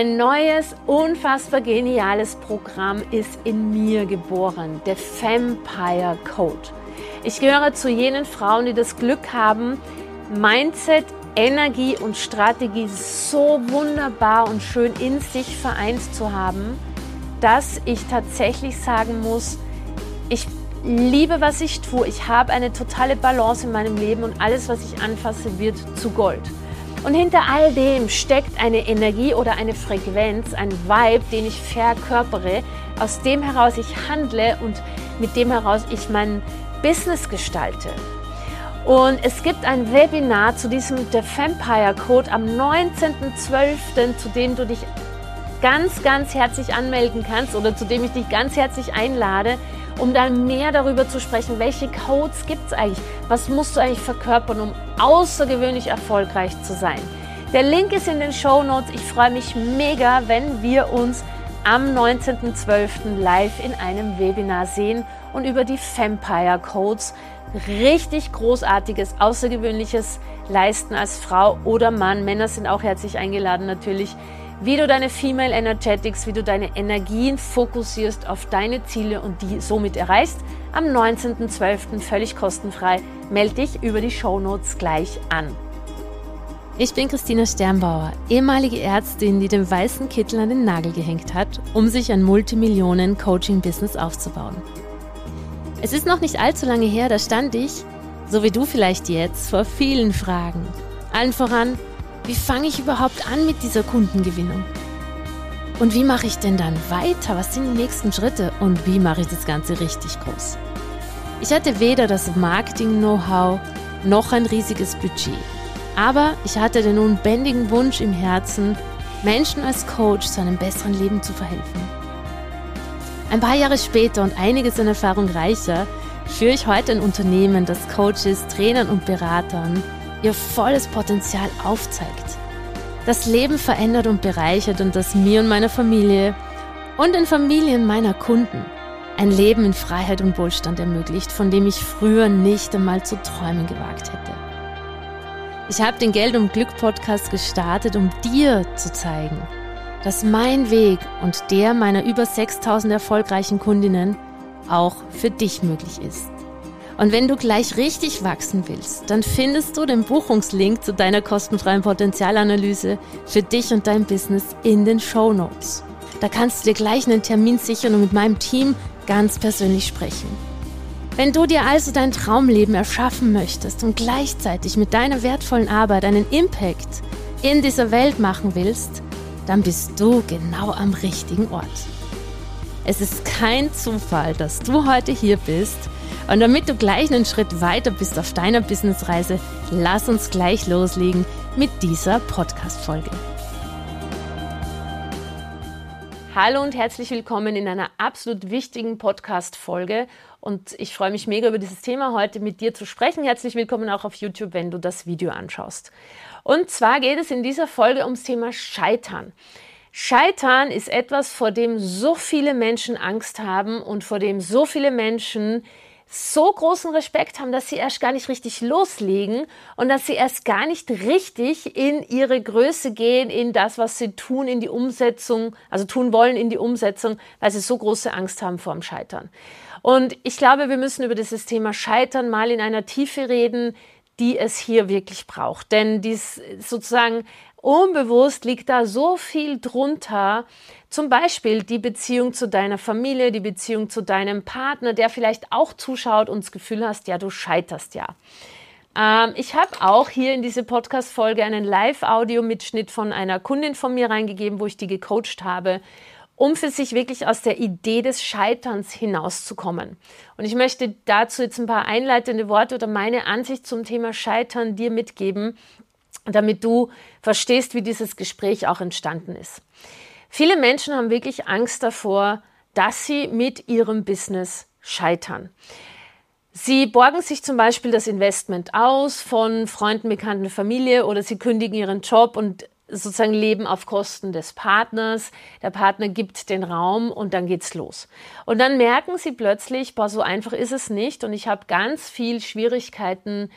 Ein neues, unfassbar geniales Programm ist in mir geboren, der Vampire Code. Ich gehöre zu jenen Frauen, die das Glück haben, Mindset, Energie und Strategie so wunderbar und schön in sich vereint zu haben, dass ich tatsächlich sagen muss, ich liebe, was ich tue. Ich habe eine totale Balance in meinem Leben und alles, was ich anfasse, wird zu Gold. Und hinter all dem steckt eine Energie oder eine Frequenz, ein Vibe, den ich verkörpere, aus dem heraus ich handle und mit dem heraus ich mein Business gestalte. Und es gibt ein Webinar zu diesem The Vampire Code am 19.12., zu dem du dich ganz, ganz herzlich anmelden kannst oder zu dem ich dich ganz herzlich einlade, um dann mehr darüber zu sprechen, welche Codes gibt es eigentlich, was musst du eigentlich verkörpern, um außergewöhnlich erfolgreich zu sein. Der Link ist in den Show Notes. Ich freue mich mega, wenn wir uns am 19.12. live in einem Webinar sehen und über die Vampire Codes richtig großartiges, außergewöhnliches leisten als Frau oder Mann. Männer sind auch herzlich eingeladen natürlich wie du deine Female Energetics, wie du deine Energien fokussierst auf deine Ziele und die somit erreichst. Am 19.12. völlig kostenfrei. Melde dich über die Show Notes gleich an. Ich bin Christina Sternbauer, ehemalige Ärztin, die den weißen Kittel an den Nagel gehängt hat, um sich ein Multimillionen-Coaching-Business aufzubauen. Es ist noch nicht allzu lange her, da stand ich, so wie du vielleicht jetzt, vor vielen Fragen. Allen voran, wie fange ich überhaupt an mit dieser Kundengewinnung? Und wie mache ich denn dann weiter? Was sind die nächsten Schritte? Und wie mache ich das Ganze richtig groß? Ich hatte weder das Marketing-Know-how noch ein riesiges Budget. Aber ich hatte den unbändigen Wunsch im Herzen, Menschen als Coach zu einem besseren Leben zu verhelfen. Ein paar Jahre später und einiges an Erfahrung reicher führe ich heute ein Unternehmen, das Coaches, Trainern und Beratern ihr volles Potenzial aufzeigt. Das Leben verändert und bereichert und das mir und meiner Familie und den Familien meiner Kunden ein Leben in Freiheit und Wohlstand ermöglicht, von dem ich früher nicht einmal zu träumen gewagt hätte. Ich habe den Geld und Glück Podcast gestartet, um dir zu zeigen, dass mein Weg und der meiner über 6000 erfolgreichen Kundinnen auch für dich möglich ist. Und wenn du gleich richtig wachsen willst, dann findest du den Buchungslink zu deiner kostenfreien Potenzialanalyse für dich und dein Business in den Show Notes. Da kannst du dir gleich einen Termin sichern und mit meinem Team ganz persönlich sprechen. Wenn du dir also dein Traumleben erschaffen möchtest und gleichzeitig mit deiner wertvollen Arbeit einen Impact in dieser Welt machen willst, dann bist du genau am richtigen Ort. Es ist kein Zufall, dass du heute hier bist und damit du gleich einen Schritt weiter bist auf deiner Businessreise, lass uns gleich loslegen mit dieser Podcast-Folge. Hallo und herzlich willkommen in einer absolut wichtigen Podcast-Folge. Und ich freue mich mega über dieses Thema heute mit dir zu sprechen. Herzlich willkommen auch auf YouTube, wenn du das Video anschaust. Und zwar geht es in dieser Folge ums Thema Scheitern. Scheitern ist etwas, vor dem so viele Menschen Angst haben und vor dem so viele Menschen so großen Respekt haben, dass sie erst gar nicht richtig loslegen und dass sie erst gar nicht richtig in ihre Größe gehen, in das, was sie tun, in die Umsetzung, also tun wollen in die Umsetzung, weil sie so große Angst haben vor dem Scheitern. Und ich glaube, wir müssen über dieses Thema Scheitern mal in einer Tiefe reden, die es hier wirklich braucht. Denn dies sozusagen unbewusst liegt da so viel drunter, zum Beispiel die Beziehung zu deiner Familie, die Beziehung zu deinem Partner, der vielleicht auch zuschaut und das Gefühl hast, ja, du scheiterst ja. Ähm, ich habe auch hier in diese Podcast-Folge einen Live-Audio-Mitschnitt von einer Kundin von mir reingegeben, wo ich die gecoacht habe, um für sich wirklich aus der Idee des Scheiterns hinauszukommen. Und ich möchte dazu jetzt ein paar einleitende Worte oder meine Ansicht zum Thema Scheitern dir mitgeben, damit du verstehst, wie dieses Gespräch auch entstanden ist. Viele Menschen haben wirklich Angst davor, dass sie mit ihrem Business scheitern. Sie borgen sich zum Beispiel das Investment aus von Freunden, Bekannten, Familie oder sie kündigen ihren Job und sozusagen leben auf Kosten des Partners. Der Partner gibt den Raum und dann geht's los. Und dann merken sie plötzlich, boah, so einfach ist es nicht und ich habe ganz viel Schwierigkeiten,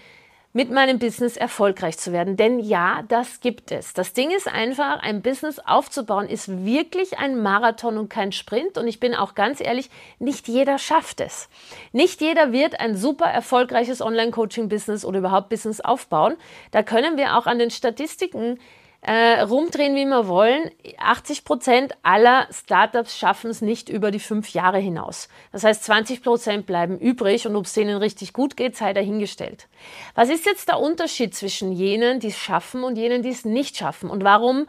mit meinem Business erfolgreich zu werden. Denn ja, das gibt es. Das Ding ist einfach, ein Business aufzubauen ist wirklich ein Marathon und kein Sprint. Und ich bin auch ganz ehrlich, nicht jeder schafft es. Nicht jeder wird ein super erfolgreiches Online-Coaching-Business oder überhaupt Business aufbauen. Da können wir auch an den Statistiken äh, rumdrehen, wie wir wollen. 80 Prozent aller Startups schaffen es nicht über die fünf Jahre hinaus. Das heißt, 20 Prozent bleiben übrig und ob es denen richtig gut geht, sei dahingestellt. Was ist jetzt der Unterschied zwischen jenen, die es schaffen und jenen, die es nicht schaffen? Und warum,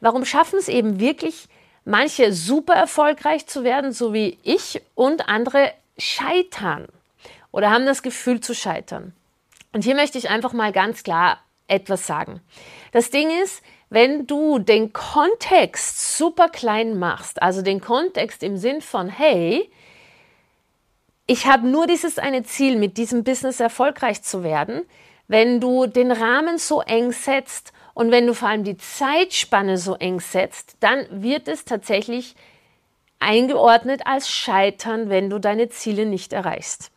warum schaffen es eben wirklich manche super erfolgreich zu werden, so wie ich, und andere scheitern oder haben das Gefühl zu scheitern? Und hier möchte ich einfach mal ganz klar etwas sagen. Das Ding ist, wenn du den Kontext super klein machst, also den Kontext im Sinn von, hey, ich habe nur dieses eine Ziel, mit diesem Business erfolgreich zu werden, wenn du den Rahmen so eng setzt und wenn du vor allem die Zeitspanne so eng setzt, dann wird es tatsächlich eingeordnet als Scheitern, wenn du deine Ziele nicht erreichst.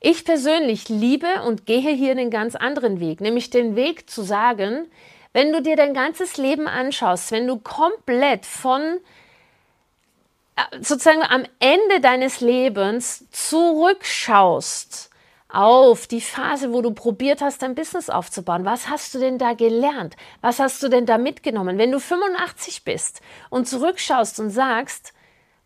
Ich persönlich liebe und gehe hier einen ganz anderen Weg, nämlich den Weg zu sagen, wenn du dir dein ganzes Leben anschaust, wenn du komplett von äh, sozusagen am Ende deines Lebens zurückschaust auf die Phase, wo du probiert hast, dein Business aufzubauen. Was hast du denn da gelernt? Was hast du denn da mitgenommen? Wenn du 85 bist und zurückschaust und sagst,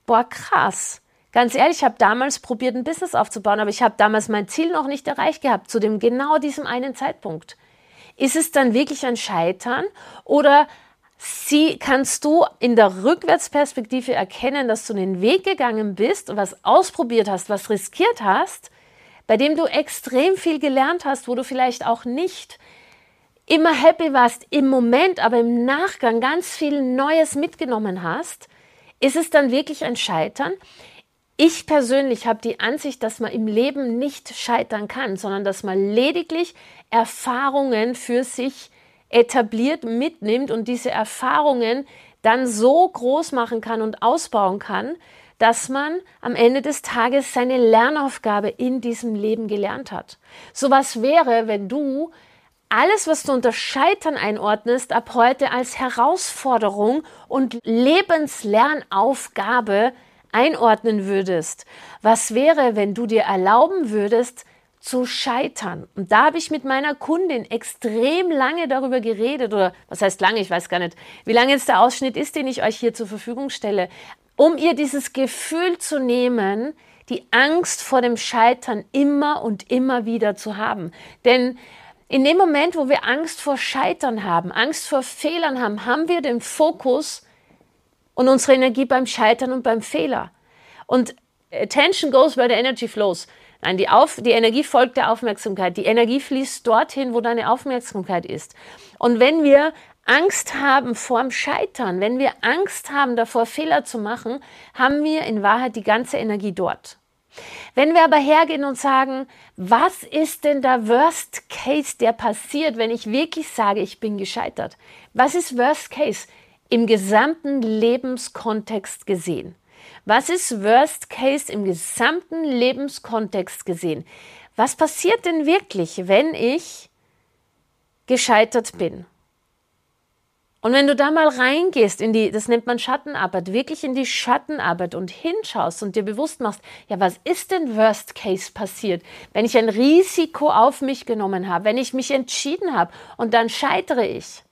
boah, krass, Ganz ehrlich, ich habe damals probiert, ein Business aufzubauen, aber ich habe damals mein Ziel noch nicht erreicht gehabt, zu dem genau diesem einen Zeitpunkt. Ist es dann wirklich ein Scheitern oder sie, kannst du in der Rückwärtsperspektive erkennen, dass du den Weg gegangen bist und was ausprobiert hast, was riskiert hast, bei dem du extrem viel gelernt hast, wo du vielleicht auch nicht immer happy warst im Moment, aber im Nachgang ganz viel Neues mitgenommen hast, ist es dann wirklich ein Scheitern? Ich persönlich habe die Ansicht, dass man im Leben nicht scheitern kann, sondern dass man lediglich Erfahrungen für sich etabliert mitnimmt und diese Erfahrungen dann so groß machen kann und ausbauen kann, dass man am Ende des Tages seine Lernaufgabe in diesem Leben gelernt hat. So was wäre, wenn du alles, was du unter Scheitern einordnest, ab heute als Herausforderung und Lebenslernaufgabe einordnen würdest. Was wäre, wenn du dir erlauben würdest, zu scheitern. Und da habe ich mit meiner Kundin extrem lange darüber geredet, oder was heißt lange, ich weiß gar nicht, wie lange jetzt der Ausschnitt ist, den ich euch hier zur Verfügung stelle, um ihr dieses Gefühl zu nehmen, die Angst vor dem Scheitern immer und immer wieder zu haben. Denn in dem Moment, wo wir Angst vor Scheitern haben, Angst vor Fehlern haben, haben wir den Fokus und unsere Energie beim Scheitern und beim Fehler. Und attention goes where the energy flows. Nein, die, Auf, die Energie folgt der Aufmerksamkeit. Die Energie fließt dorthin, wo deine Aufmerksamkeit ist. Und wenn wir Angst haben vor dem Scheitern, wenn wir Angst haben davor, Fehler zu machen, haben wir in Wahrheit die ganze Energie dort. Wenn wir aber hergehen und sagen, was ist denn der Worst Case, der passiert, wenn ich wirklich sage, ich bin gescheitert? Was ist Worst Case? Im gesamten Lebenskontext gesehen? Was ist Worst Case im gesamten Lebenskontext gesehen? Was passiert denn wirklich, wenn ich gescheitert bin? Und wenn du da mal reingehst in die, das nennt man Schattenarbeit, wirklich in die Schattenarbeit und hinschaust und dir bewusst machst, ja, was ist denn Worst Case passiert, wenn ich ein Risiko auf mich genommen habe, wenn ich mich entschieden habe und dann scheitere ich?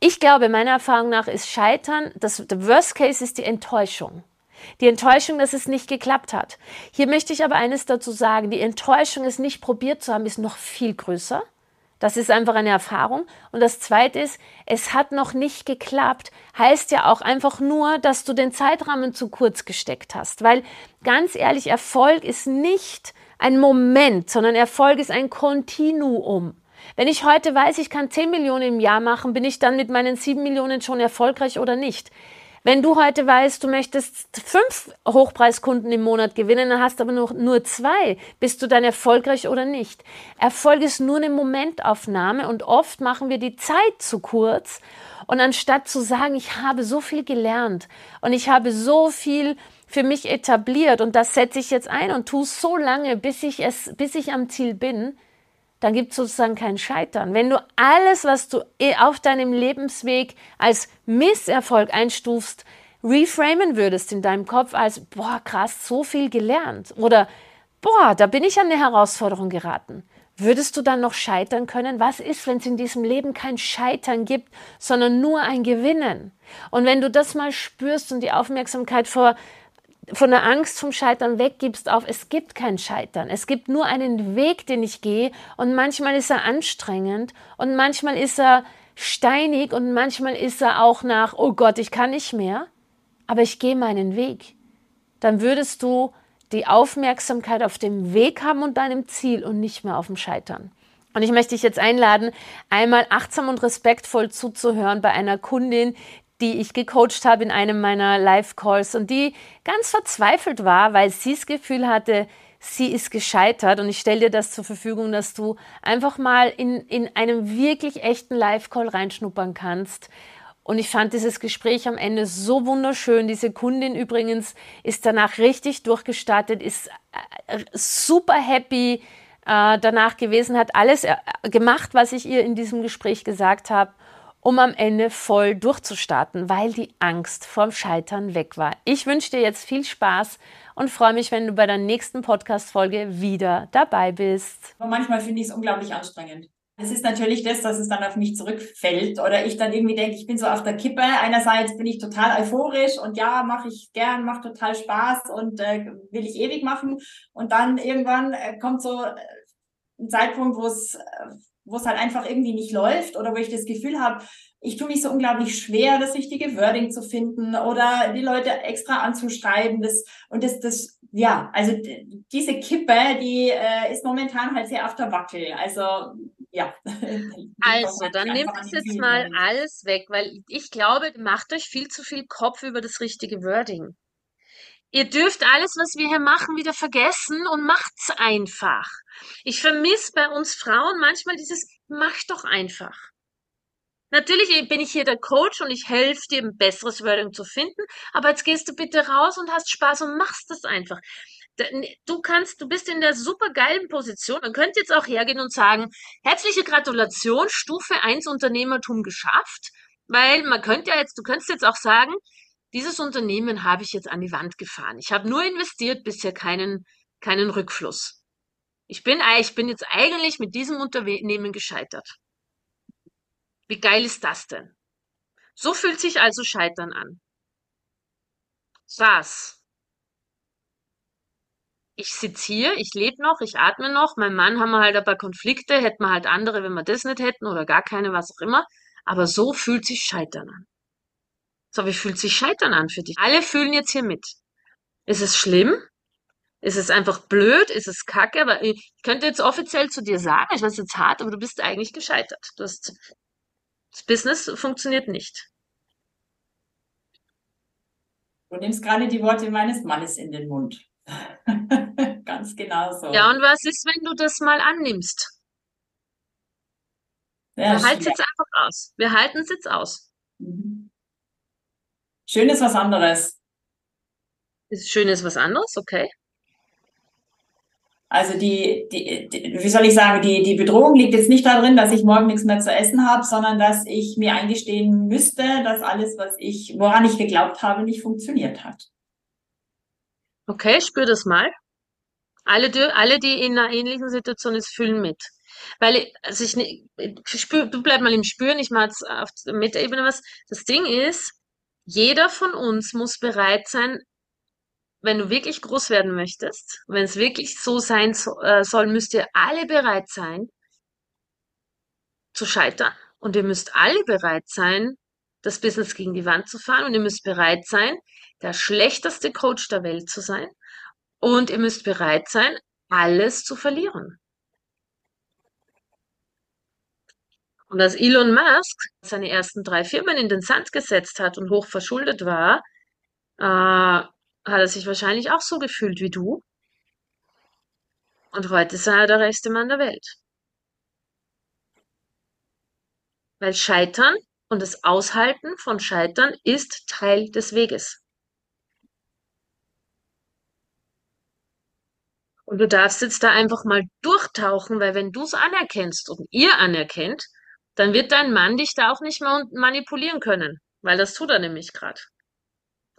Ich glaube, meiner Erfahrung nach ist Scheitern, das der Worst Case ist die Enttäuschung. Die Enttäuschung, dass es nicht geklappt hat. Hier möchte ich aber eines dazu sagen. Die Enttäuschung, es nicht probiert zu haben, ist noch viel größer. Das ist einfach eine Erfahrung. Und das Zweite ist, es hat noch nicht geklappt, heißt ja auch einfach nur, dass du den Zeitrahmen zu kurz gesteckt hast. Weil ganz ehrlich, Erfolg ist nicht ein Moment, sondern Erfolg ist ein Kontinuum. Wenn ich heute weiß, ich kann 10 Millionen im Jahr machen, bin ich dann mit meinen 7 Millionen schon erfolgreich oder nicht? Wenn du heute weißt, du möchtest fünf Hochpreiskunden im Monat gewinnen, dann hast aber nur, nur zwei, bist du dann erfolgreich oder nicht? Erfolg ist nur eine Momentaufnahme und oft machen wir die Zeit zu kurz. Und anstatt zu sagen, ich habe so viel gelernt und ich habe so viel für mich etabliert und das setze ich jetzt ein und tue es so lange, bis ich es, bis ich am Ziel bin, dann gibt es sozusagen kein Scheitern. Wenn du alles, was du auf deinem Lebensweg als Misserfolg einstufst, reframen würdest in deinem Kopf als, boah, krass, so viel gelernt oder, boah, da bin ich an eine Herausforderung geraten. Würdest du dann noch scheitern können? Was ist, wenn es in diesem Leben kein Scheitern gibt, sondern nur ein Gewinnen? Und wenn du das mal spürst und die Aufmerksamkeit vor, von der Angst vom Scheitern weggibst auf, es gibt kein Scheitern. Es gibt nur einen Weg, den ich gehe und manchmal ist er anstrengend und manchmal ist er steinig und manchmal ist er auch nach, oh Gott, ich kann nicht mehr, aber ich gehe meinen Weg. Dann würdest du die Aufmerksamkeit auf dem Weg haben und deinem Ziel und nicht mehr auf dem Scheitern. Und ich möchte dich jetzt einladen, einmal achtsam und respektvoll zuzuhören bei einer Kundin, die ich gecoacht habe in einem meiner Live-Calls und die ganz verzweifelt war, weil sie das Gefühl hatte, sie ist gescheitert. Und ich stelle dir das zur Verfügung, dass du einfach mal in, in einem wirklich echten Live-Call reinschnuppern kannst und ich fand dieses Gespräch am Ende so wunderschön. Diese Kundin übrigens ist danach richtig durchgestartet, ist äh, super happy äh, danach gewesen, hat alles äh, gemacht, was ich ihr in diesem Gespräch gesagt habe, um am Ende voll durchzustarten, weil die Angst vorm Scheitern weg war. Ich wünsche dir jetzt viel Spaß und freue mich, wenn du bei der nächsten Podcast-Folge wieder dabei bist. manchmal finde ich es unglaublich anstrengend. Es ist natürlich das, dass es dann auf mich zurückfällt oder ich dann irgendwie denke, ich bin so auf der Kippe. Einerseits bin ich total euphorisch und ja, mache ich gern, macht total Spaß und äh, will ich ewig machen. Und dann irgendwann äh, kommt so äh, ein Zeitpunkt, wo es äh, wo es halt einfach irgendwie nicht läuft oder wo ich das Gefühl habe, ich tue mich so unglaublich schwer, das richtige Wording zu finden oder die Leute extra anzuschreiben. Das, und das, das, ja, also diese Kippe, die äh, ist momentan halt sehr auf der Wackel. Also ja. Also, dann nehmt es jetzt mal alles weg, weil ich glaube, macht euch viel zu viel Kopf über das richtige Wording. Ihr dürft alles, was wir hier machen, wieder vergessen und macht's einfach. Ich vermisse bei uns Frauen manchmal dieses mach doch einfach. Natürlich bin ich hier der Coach und ich helfe dir, ein besseres Wording zu finden, aber jetzt gehst du bitte raus und hast Spaß und machst das einfach du kannst, du bist in der super geilen Position. Man könnte jetzt auch hergehen und sagen, herzliche Gratulation, Stufe 1 Unternehmertum geschafft. Weil man könnte ja jetzt, du könntest jetzt auch sagen, dieses Unternehmen habe ich jetzt an die Wand gefahren. Ich habe nur investiert, bisher keinen, keinen Rückfluss. Ich bin, ich bin jetzt eigentlich mit diesem Unternehmen gescheitert. Wie geil ist das denn? So fühlt sich also Scheitern an. Was? ich sitze hier, ich lebe noch, ich atme noch. Mein Mann haben wir halt ein paar Konflikte, hätten wir halt andere, wenn wir das nicht hätten oder gar keine, was auch immer. Aber so fühlt sich Scheitern an. So, wie fühlt sich Scheitern an für dich? Alle fühlen jetzt hier mit. Ist es schlimm? Ist es einfach blöd? Ist es kacke? Aber ich könnte jetzt offiziell zu dir sagen, ich weiß jetzt hart, aber du bist eigentlich gescheitert. Du hast, das Business funktioniert nicht. Du nimmst gerade die Worte meines Mannes in den Mund. Ganz genau so. Ja, und was ist, wenn du das mal annimmst? Ja, Wir halten es jetzt einfach aus. Wir halten es jetzt aus. Mhm. Schön ist was anderes. Ist schön ist was anderes, okay. Also die, die, die, wie soll ich sagen, die, die Bedrohung liegt jetzt nicht darin, dass ich morgen nichts mehr zu essen habe, sondern dass ich mir eingestehen müsste, dass alles, was ich, woran ich geglaubt habe, nicht funktioniert hat. Okay, spür das mal. Alle, die, alle, die in einer ähnlichen Situation sind, fühlen mit. Weil, also ich, ich spür, du bleib mal im Spüren, ich mache jetzt auf der Metaebene was. Das Ding ist, jeder von uns muss bereit sein, wenn du wirklich groß werden möchtest, wenn es wirklich so sein so, äh, soll, müsst ihr alle bereit sein, zu scheitern. Und ihr müsst alle bereit sein, das Business gegen die Wand zu fahren. Und ihr müsst bereit sein, der schlechteste Coach der Welt zu sein und ihr müsst bereit sein, alles zu verlieren. Und als Elon Musk seine ersten drei Firmen in den Sand gesetzt hat und hoch verschuldet war, äh, hat er sich wahrscheinlich auch so gefühlt wie du. Und heute ist er der reichste Mann der Welt. Weil Scheitern und das Aushalten von Scheitern ist Teil des Weges. Und du darfst jetzt da einfach mal durchtauchen, weil wenn du es anerkennst und ihr anerkennt, dann wird dein Mann dich da auch nicht mehr manipulieren können, weil das tut er nämlich gerade.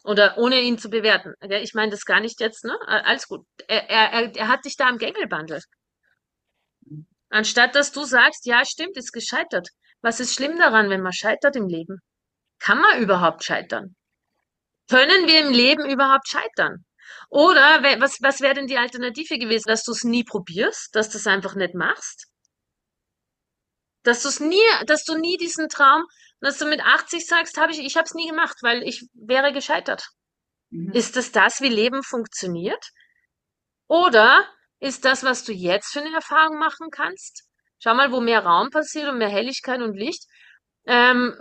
Oder ohne ihn zu bewerten. Ich meine das gar nicht jetzt, ne? Alles gut. Er, er, er hat dich da am Gängelbandel. Anstatt dass du sagst, ja, stimmt, ist gescheitert. Was ist schlimm daran, wenn man scheitert im Leben? Kann man überhaupt scheitern? Können wir im Leben überhaupt scheitern? Oder was, was wäre denn die Alternative gewesen, dass du es nie probierst, dass du es einfach nicht machst? Dass du es nie, dass du nie diesen Traum, dass du mit 80 sagst, habe ich, ich habe es nie gemacht, weil ich wäre gescheitert. Mhm. Ist das das, wie Leben funktioniert? Oder ist das, was du jetzt für eine Erfahrung machen kannst? Schau mal, wo mehr Raum passiert und mehr Helligkeit und Licht. Ähm,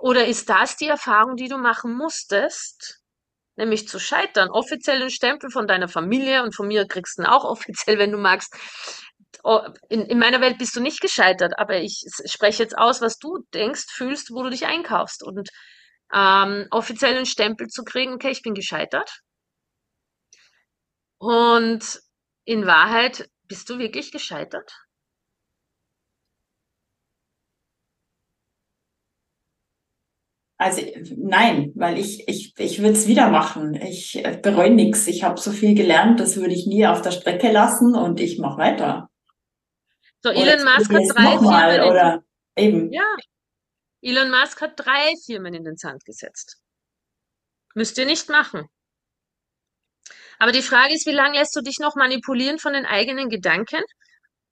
oder ist das die Erfahrung, die du machen musstest? Nämlich zu scheitern. Offiziellen Stempel von deiner Familie und von mir kriegst du ihn auch offiziell, wenn du magst. Oh, in, in meiner Welt bist du nicht gescheitert, aber ich spreche jetzt aus, was du denkst, fühlst, wo du dich einkaufst. Und ähm, offiziellen Stempel zu kriegen, okay, ich bin gescheitert. Und in Wahrheit, bist du wirklich gescheitert? Also nein, weil ich, ich, ich würde es wieder machen. Ich äh, bereue nichts. Ich habe so viel gelernt, das würde ich nie auf der Strecke lassen und ich mache weiter. So, Elon Musk hat drei Firmen. Oder eben. Ja. Elon Musk hat drei Firmen in den Sand gesetzt. Müsst ihr nicht machen. Aber die Frage ist, wie lange lässt du dich noch manipulieren von den eigenen Gedanken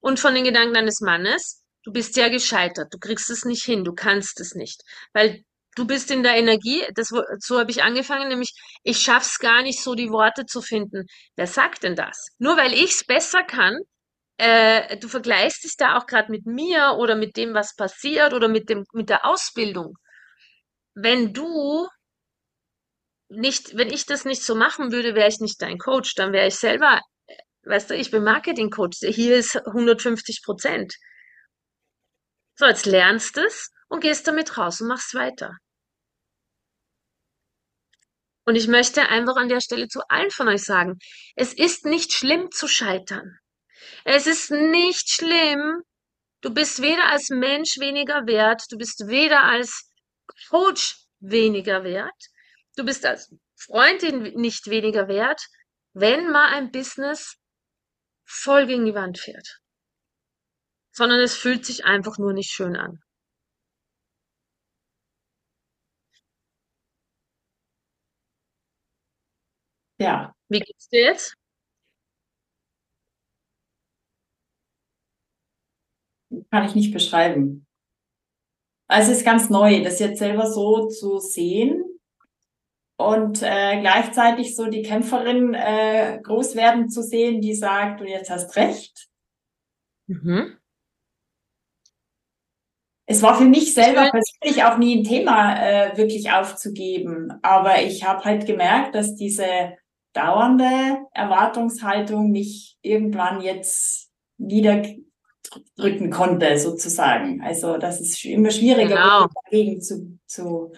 und von den Gedanken deines Mannes? Du bist ja gescheitert. Du kriegst es nicht hin. Du kannst es nicht. Weil du bist in der Energie, das, so habe ich angefangen, nämlich ich schaff's gar nicht so die Worte zu finden. Wer sagt denn das? Nur weil ich's besser kann, äh, du vergleichst es da auch gerade mit mir oder mit dem, was passiert oder mit dem mit der Ausbildung. Wenn du nicht, wenn ich das nicht so machen würde, wäre ich nicht dein Coach, dann wäre ich selber, weißt du, ich bin Marketing-Coach. Hier ist 150 Prozent. So, jetzt lernst du es und gehst damit raus und machst weiter. Und ich möchte einfach an der Stelle zu allen von euch sagen, es ist nicht schlimm zu scheitern. Es ist nicht schlimm. Du bist weder als Mensch weniger wert, du bist weder als Coach weniger wert, du bist als Freundin nicht weniger wert, wenn mal ein Business voll gegen die Wand fährt. Sondern es fühlt sich einfach nur nicht schön an. Ja. Wie geht's dir jetzt? Kann ich nicht beschreiben. Also es ist ganz neu, das jetzt selber so zu sehen und äh, gleichzeitig so die Kämpferin äh, groß werden zu sehen, die sagt, du jetzt hast recht. Mhm. Es war für mich selber persönlich auch nie ein Thema, äh, wirklich aufzugeben. Aber ich habe halt gemerkt, dass diese dauernde Erwartungshaltung mich irgendwann jetzt niederdrücken konnte, sozusagen. Also das ist immer schwieriger, genau. dagegen zu, zu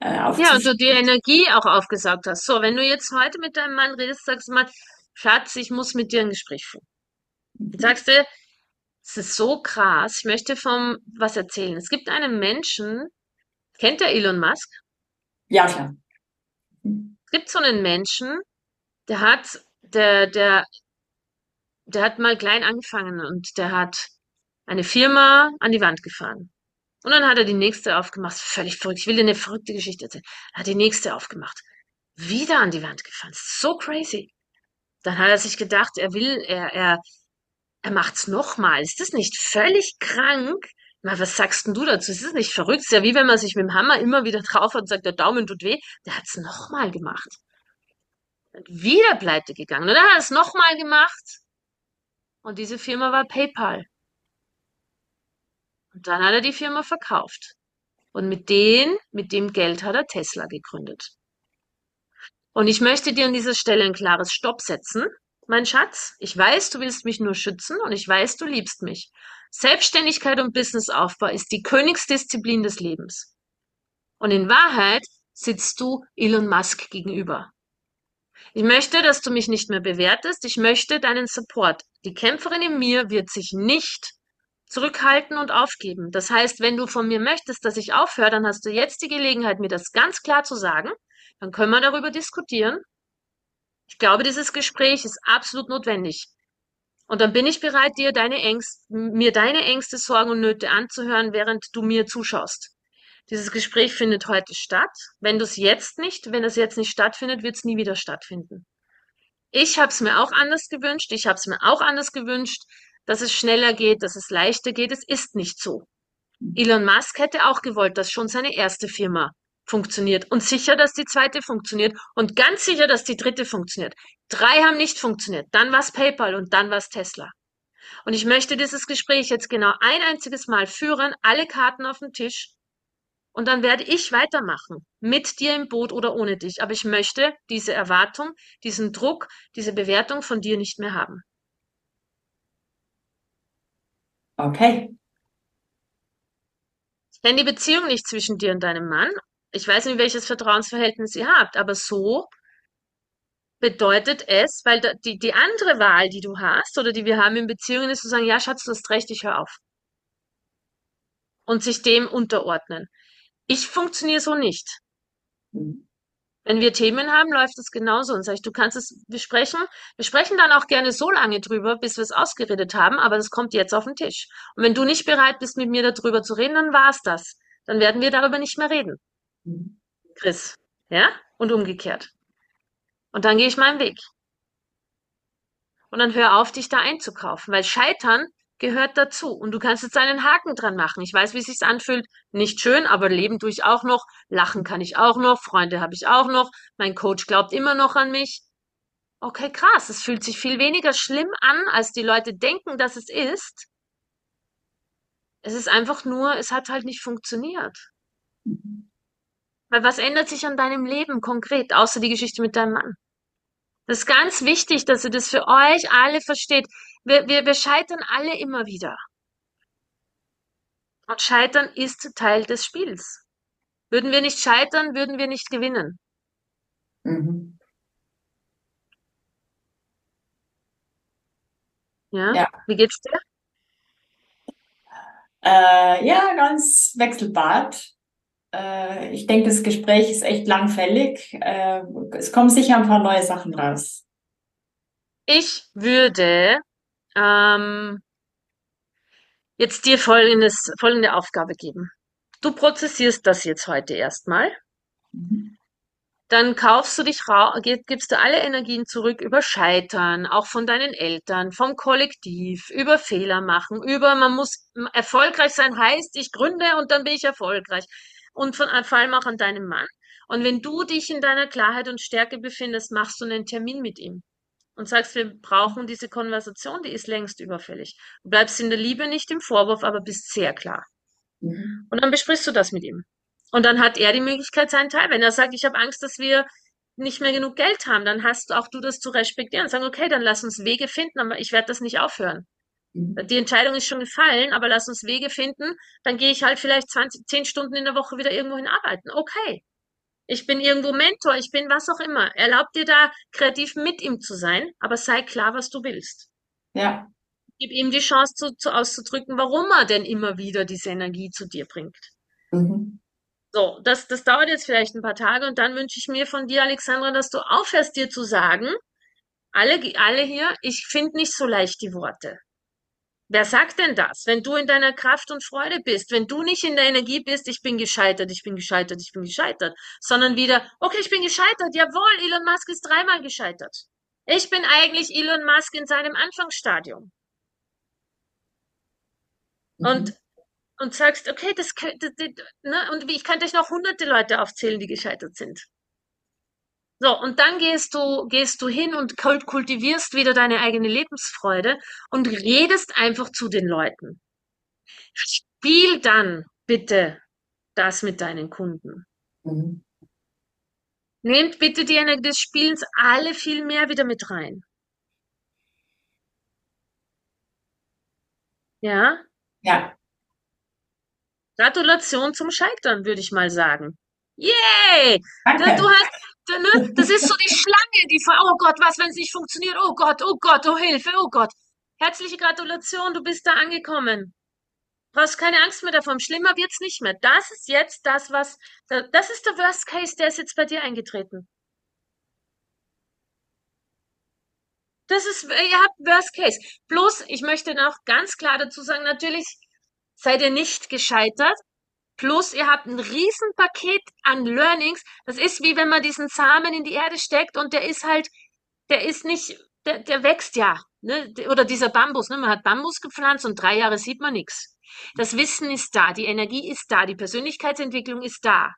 äh, Ja, und du die Energie auch aufgesaugt hast. So, wenn du jetzt heute mit deinem Mann redest, sagst du mal, Schatz, ich muss mit dir ein Gespräch führen. Jetzt sagst du, es ist so krass, ich möchte vom was erzählen. Es gibt einen Menschen, kennt der Elon Musk? Ja, klar. Es gibt so einen Menschen, der hat, der, der, der hat mal klein angefangen und der hat eine Firma an die Wand gefahren. Und dann hat er die nächste aufgemacht. Völlig verrückt. Ich will dir eine verrückte Geschichte erzählen. Er hat die nächste aufgemacht. Wieder an die Wand gefahren. So crazy. Dann hat er sich gedacht, er will, er, er, er macht's nochmal. Ist das nicht völlig krank? Na, was sagst denn du dazu? Ist das nicht verrückt? Ist ja wie wenn man sich mit dem Hammer immer wieder drauf hat und sagt, der Daumen tut weh. Der hat's nochmal gemacht wieder pleite gegangen. Und dann hat er es nochmal gemacht. Und diese Firma war PayPal. Und dann hat er die Firma verkauft. Und mit dem, mit dem Geld hat er Tesla gegründet. Und ich möchte dir an dieser Stelle ein klares Stopp setzen. Mein Schatz, ich weiß, du willst mich nur schützen und ich weiß, du liebst mich. Selbstständigkeit und Businessaufbau ist die Königsdisziplin des Lebens. Und in Wahrheit sitzt du Elon Musk gegenüber. Ich möchte, dass du mich nicht mehr bewertest. Ich möchte deinen Support. Die Kämpferin in mir wird sich nicht zurückhalten und aufgeben. Das heißt, wenn du von mir möchtest, dass ich aufhöre, dann hast du jetzt die Gelegenheit, mir das ganz klar zu sagen. Dann können wir darüber diskutieren. Ich glaube, dieses Gespräch ist absolut notwendig. Und dann bin ich bereit, dir deine Ängste, mir deine Ängste, Sorgen und Nöte anzuhören, während du mir zuschaust. Dieses Gespräch findet heute statt. Wenn du es jetzt nicht, wenn es jetzt nicht stattfindet, wird es nie wieder stattfinden. Ich habe es mir auch anders gewünscht. Ich habe es mir auch anders gewünscht, dass es schneller geht, dass es leichter geht. Es ist nicht so. Elon Musk hätte auch gewollt, dass schon seine erste Firma funktioniert und sicher, dass die zweite funktioniert und ganz sicher, dass die dritte funktioniert. Drei haben nicht funktioniert. Dann war es PayPal und dann war es Tesla. Und ich möchte dieses Gespräch jetzt genau ein einziges Mal führen, alle Karten auf den Tisch und dann werde ich weitermachen, mit dir im Boot oder ohne dich. Aber ich möchte diese Erwartung, diesen Druck, diese Bewertung von dir nicht mehr haben. Okay. Ich kenne die Beziehung nicht zwischen dir und deinem Mann. Ich weiß nicht, welches Vertrauensverhältnis ihr habt, aber so bedeutet es, weil die, die andere Wahl, die du hast oder die wir haben in Beziehungen, ist zu sagen, ja, Schatz, du hast recht, ich höre auf. Und sich dem unterordnen. Ich funktioniere so nicht. Mhm. Wenn wir Themen haben, läuft es genauso. Und sage ich, du kannst es besprechen. Wir sprechen dann auch gerne so lange drüber, bis wir es ausgeredet haben, aber das kommt jetzt auf den Tisch. Und wenn du nicht bereit bist, mit mir darüber zu reden, dann war's das. Dann werden wir darüber nicht mehr reden. Mhm. Chris. Ja? Und umgekehrt. Und dann gehe ich meinen Weg. Und dann hör auf, dich da einzukaufen, weil Scheitern gehört dazu. Und du kannst jetzt einen Haken dran machen. Ich weiß, wie es sich anfühlt. Nicht schön, aber leben tue ich auch noch. Lachen kann ich auch noch. Freunde habe ich auch noch. Mein Coach glaubt immer noch an mich. Okay, krass. Es fühlt sich viel weniger schlimm an, als die Leute denken, dass es ist. Es ist einfach nur, es hat halt nicht funktioniert. Weil was ändert sich an deinem Leben konkret, außer die Geschichte mit deinem Mann? Das ist ganz wichtig, dass ihr das für euch alle versteht. Wir, wir, wir scheitern alle immer wieder. Und Scheitern ist Teil des Spiels. Würden wir nicht scheitern, würden wir nicht gewinnen. Mhm. Ja? ja? Wie geht's dir? Äh, ja, ganz wechselbad. Äh, ich denke, das Gespräch ist echt langfällig. Äh, es kommen sicher ein paar neue Sachen raus. Ich würde ähm, jetzt dir folgendes, folgende Aufgabe geben. Du prozessierst das jetzt heute erstmal. Mhm. Dann kaufst du dich, gibst du alle Energien zurück über Scheitern, auch von deinen Eltern, vom Kollektiv, über Fehler machen, über man muss erfolgreich sein heißt, ich gründe und dann bin ich erfolgreich. Und von, vor allem auch an deinem Mann. Und wenn du dich in deiner Klarheit und Stärke befindest, machst du einen Termin mit ihm und sagst, wir brauchen diese Konversation, die ist längst überfällig. Du bleibst in der Liebe, nicht im Vorwurf, aber bist sehr klar. Mhm. Und dann besprichst du das mit ihm. Und dann hat er die Möglichkeit, seinen Teil. Wenn er sagt, ich habe Angst, dass wir nicht mehr genug Geld haben, dann hast auch du das zu respektieren und sagen, okay, dann lass uns Wege finden, aber ich werde das nicht aufhören. Mhm. Die Entscheidung ist schon gefallen, aber lass uns Wege finden, dann gehe ich halt vielleicht 20, 10 Stunden in der Woche wieder irgendwohin arbeiten. Okay. Ich bin irgendwo Mentor, ich bin was auch immer. Erlaub dir da kreativ mit ihm zu sein, aber sei klar, was du willst. Ja. Gib ihm die Chance zu, zu auszudrücken, warum er denn immer wieder diese Energie zu dir bringt. Mhm. So, das, das dauert jetzt vielleicht ein paar Tage und dann wünsche ich mir von dir, Alexandra, dass du aufhörst, dir zu sagen, alle, alle hier, ich finde nicht so leicht die Worte. Wer sagt denn das? Wenn du in deiner Kraft und Freude bist, wenn du nicht in der Energie bist, ich bin gescheitert, ich bin gescheitert, ich bin gescheitert, sondern wieder, okay, ich bin gescheitert, jawohl, Elon Musk ist dreimal gescheitert. Ich bin eigentlich Elon Musk in seinem Anfangsstadium. Mhm. Und, und sagst, okay, das, das, das ne, und ich könnte euch noch hunderte Leute aufzählen, die gescheitert sind. So, und dann gehst du, gehst du hin und kultivierst wieder deine eigene Lebensfreude und redest einfach zu den Leuten. Spiel dann bitte das mit deinen Kunden. Mhm. Nehmt bitte die Energie des Spielens alle viel mehr wieder mit rein. Ja? Ja. Gratulation zum Scheitern, würde ich mal sagen. Yay! Danke. Du hast, Ne? Das ist so die Schlange, die vor, oh Gott, was, wenn es nicht funktioniert? Oh Gott, oh Gott, oh Hilfe, oh Gott. Herzliche Gratulation, du bist da angekommen. Brauchst keine Angst mehr davon. Schlimmer wird's nicht mehr. Das ist jetzt das, was, das ist der Worst Case, der ist jetzt bei dir eingetreten. Das ist, ihr habt Worst Case. Bloß, ich möchte noch ganz klar dazu sagen, natürlich seid ihr nicht gescheitert. Plus, ihr habt ein Riesenpaket an Learnings. Das ist wie wenn man diesen Samen in die Erde steckt und der ist halt, der ist nicht, der, der wächst ja. Ne? Oder dieser Bambus, ne? man hat Bambus gepflanzt und drei Jahre sieht man nichts. Das Wissen ist da, die Energie ist da, die Persönlichkeitsentwicklung ist da.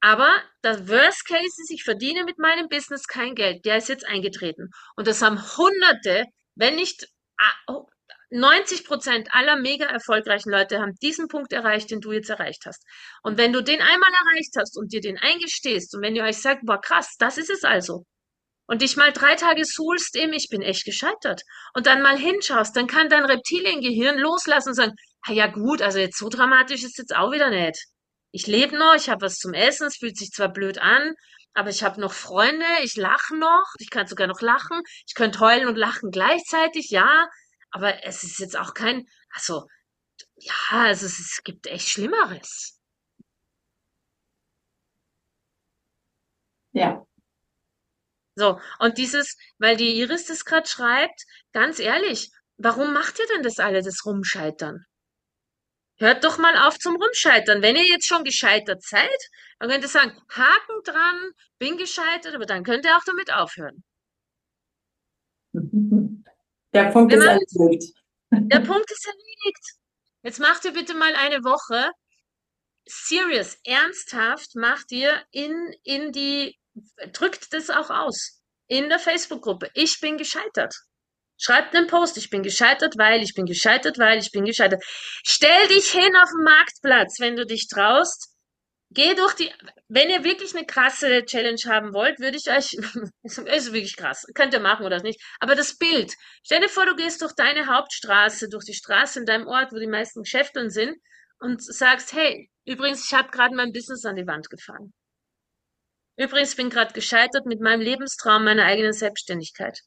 Aber das Worst Case ist, ich verdiene mit meinem Business kein Geld. Der ist jetzt eingetreten. Und das haben Hunderte, wenn nicht 90 ah, Prozent aller mega erfolgreichen Leute haben diesen Punkt erreicht, den du jetzt erreicht hast. Und wenn du den einmal erreicht hast und dir den eingestehst und wenn ihr euch sagt, boah, krass, das ist es also. Und dich mal drei Tage suhlst im, ich bin echt gescheitert. Und dann mal hinschaust, dann kann dein Reptiliengehirn loslassen und sagen, ja gut, also jetzt so dramatisch ist jetzt auch wieder nicht ich lebe noch, ich habe was zum Essen, es fühlt sich zwar blöd an, aber ich habe noch Freunde, ich lache noch, ich kann sogar noch lachen, ich könnte heulen und lachen gleichzeitig, ja, aber es ist jetzt auch kein, also, ja, also es, es gibt echt Schlimmeres. Ja. So, und dieses, weil die Iris das gerade schreibt, ganz ehrlich, warum macht ihr denn das alle, das Rumscheitern? Hört doch mal auf zum Rumscheitern. Wenn ihr jetzt schon gescheitert seid, dann könnt ihr sagen, Haken dran, bin gescheitert, aber dann könnt ihr auch damit aufhören. Der Punkt ist erledigt. Der Punkt ist erledigt. Jetzt macht ihr bitte mal eine Woche serious, ernsthaft, macht ihr in, in die, drückt das auch aus. In der Facebook-Gruppe. Ich bin gescheitert. Schreib einen Post, ich bin gescheitert, weil, ich bin gescheitert, weil, ich bin gescheitert. Stell dich hin auf den Marktplatz, wenn du dich traust. Geh durch die, wenn ihr wirklich eine krasse Challenge haben wollt, würde ich euch, ist wirklich krass, könnt ihr machen oder nicht, aber das Bild, stell dir vor, du gehst durch deine Hauptstraße, durch die Straße in deinem Ort, wo die meisten Geschäfte sind und sagst, hey, übrigens, ich habe gerade mein Business an die Wand gefahren. Übrigens, bin gerade gescheitert mit meinem Lebenstraum, meiner eigenen Selbstständigkeit.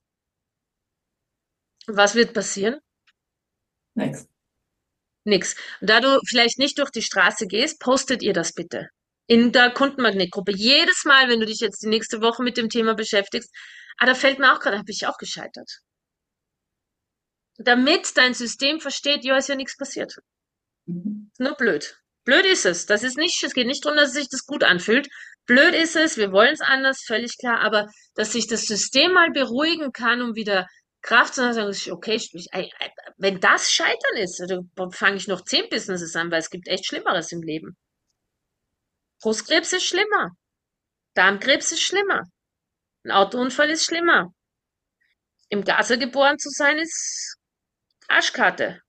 Was wird passieren? Nix. Nix. Und da du vielleicht nicht durch die Straße gehst, postet ihr das bitte. In der Kundenmagnetgruppe. Jedes Mal, wenn du dich jetzt die nächste Woche mit dem Thema beschäftigst, ah, da fällt mir auch gerade, habe ich auch gescheitert. Damit dein System versteht, ja, ist ja nichts passiert. Mhm. Nur blöd. Blöd ist es. Das ist nicht, es geht nicht darum, dass sich das gut anfühlt. Blöd ist es, wir wollen es anders, völlig klar, aber dass sich das System mal beruhigen kann, um wieder Kraft, sondern sagen, okay, wenn das Scheitern ist, dann fange ich noch zehn Businesses an, weil es gibt echt Schlimmeres im Leben. Brustkrebs ist schlimmer. Darmkrebs ist schlimmer. Ein Autounfall ist schlimmer. Im Gaza geboren zu sein ist Arschkarte.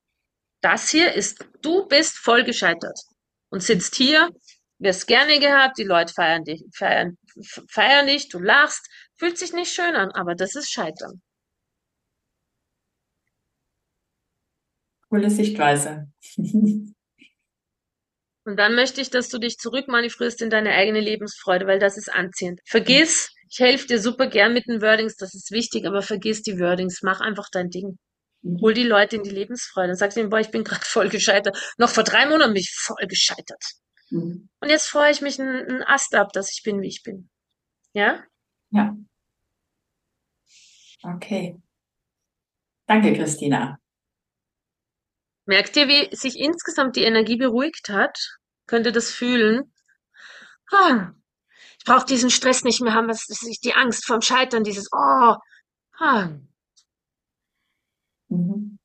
Das hier ist, du bist voll gescheitert und sitzt hier, wirst gerne gehabt, die Leute feiern dich, feiern, feiern dich, du lachst, fühlt sich nicht schön an, aber das ist Scheitern. Coole Sichtweise. Und dann möchte ich, dass du dich zurückmanövrierst in deine eigene Lebensfreude, weil das ist anziehend. Vergiss, ich helfe dir super gern mit den Wordings, das ist wichtig, aber vergiss die Wordings, mach einfach dein Ding. Mhm. Hol die Leute in die Lebensfreude und sagst ihnen, boah, ich bin gerade voll gescheitert. Noch vor drei Monaten bin ich voll gescheitert. Mhm. Und jetzt freue ich mich einen Ast ab, dass ich bin, wie ich bin. Ja? Ja. Okay. Danke, Christina. Merkt ihr, wie sich insgesamt die Energie beruhigt hat? Könnt ihr das fühlen? Ah, ich brauche diesen Stress nicht mehr haben, was ist die Angst vorm Scheitern, dieses Oh. Ah. Mhm.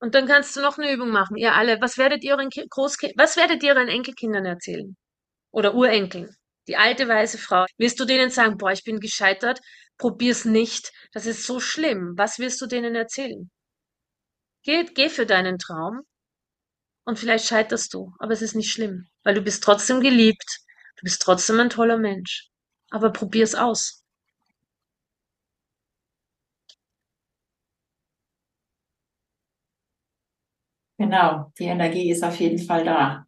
Und dann kannst du noch eine Übung machen, ihr alle. Was werdet ihr euren Großkind, was werdet ihr euren Enkelkindern erzählen? Oder Urenkeln? Die alte weiße Frau. Wirst du denen sagen, boah, ich bin gescheitert, probier's nicht, das ist so schlimm. Was wirst du denen erzählen? Geh, geh für deinen Traum und vielleicht scheiterst du, aber es ist nicht schlimm, weil du bist trotzdem geliebt, du bist trotzdem ein toller Mensch. Aber probier's aus. Genau, die Energie ist auf jeden Fall da.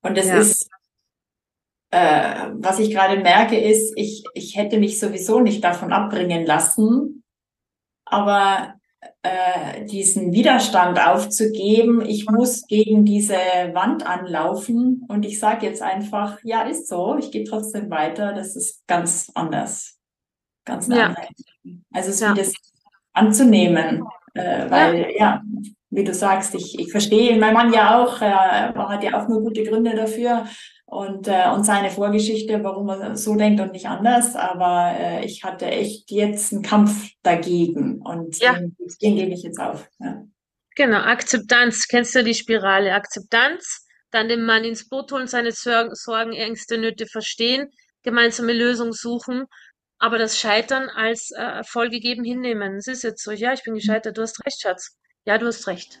Und es ja. ist äh, was ich gerade merke, ist, ich, ich hätte mich sowieso nicht davon abbringen lassen. Aber äh, diesen Widerstand aufzugeben, ich muss gegen diese Wand anlaufen und ich sage jetzt einfach, ja, ist so, ich gehe trotzdem weiter, das ist ganz anders. Ganz ja. anders. Also es ja. wieder anzunehmen, äh, weil ja. ja. wie du sagst, ich, ich verstehe mein Mann ja auch, er hat ja auch nur gute Gründe dafür und, äh, und seine Vorgeschichte, warum er so denkt und nicht anders. Aber äh, ich hatte echt jetzt einen Kampf dagegen und ja. den, den gebe ich jetzt auf. Ja. Genau, Akzeptanz. Kennst du die Spirale? Akzeptanz, dann den Mann ins Boot holen, seine Sorgen, Ängste, Nöte verstehen, gemeinsame Lösungen suchen, aber das Scheitern als äh, vollgegeben hinnehmen. Es ist jetzt so, ja, ich bin gescheitert, du hast recht, Schatz. Ja, du hast recht.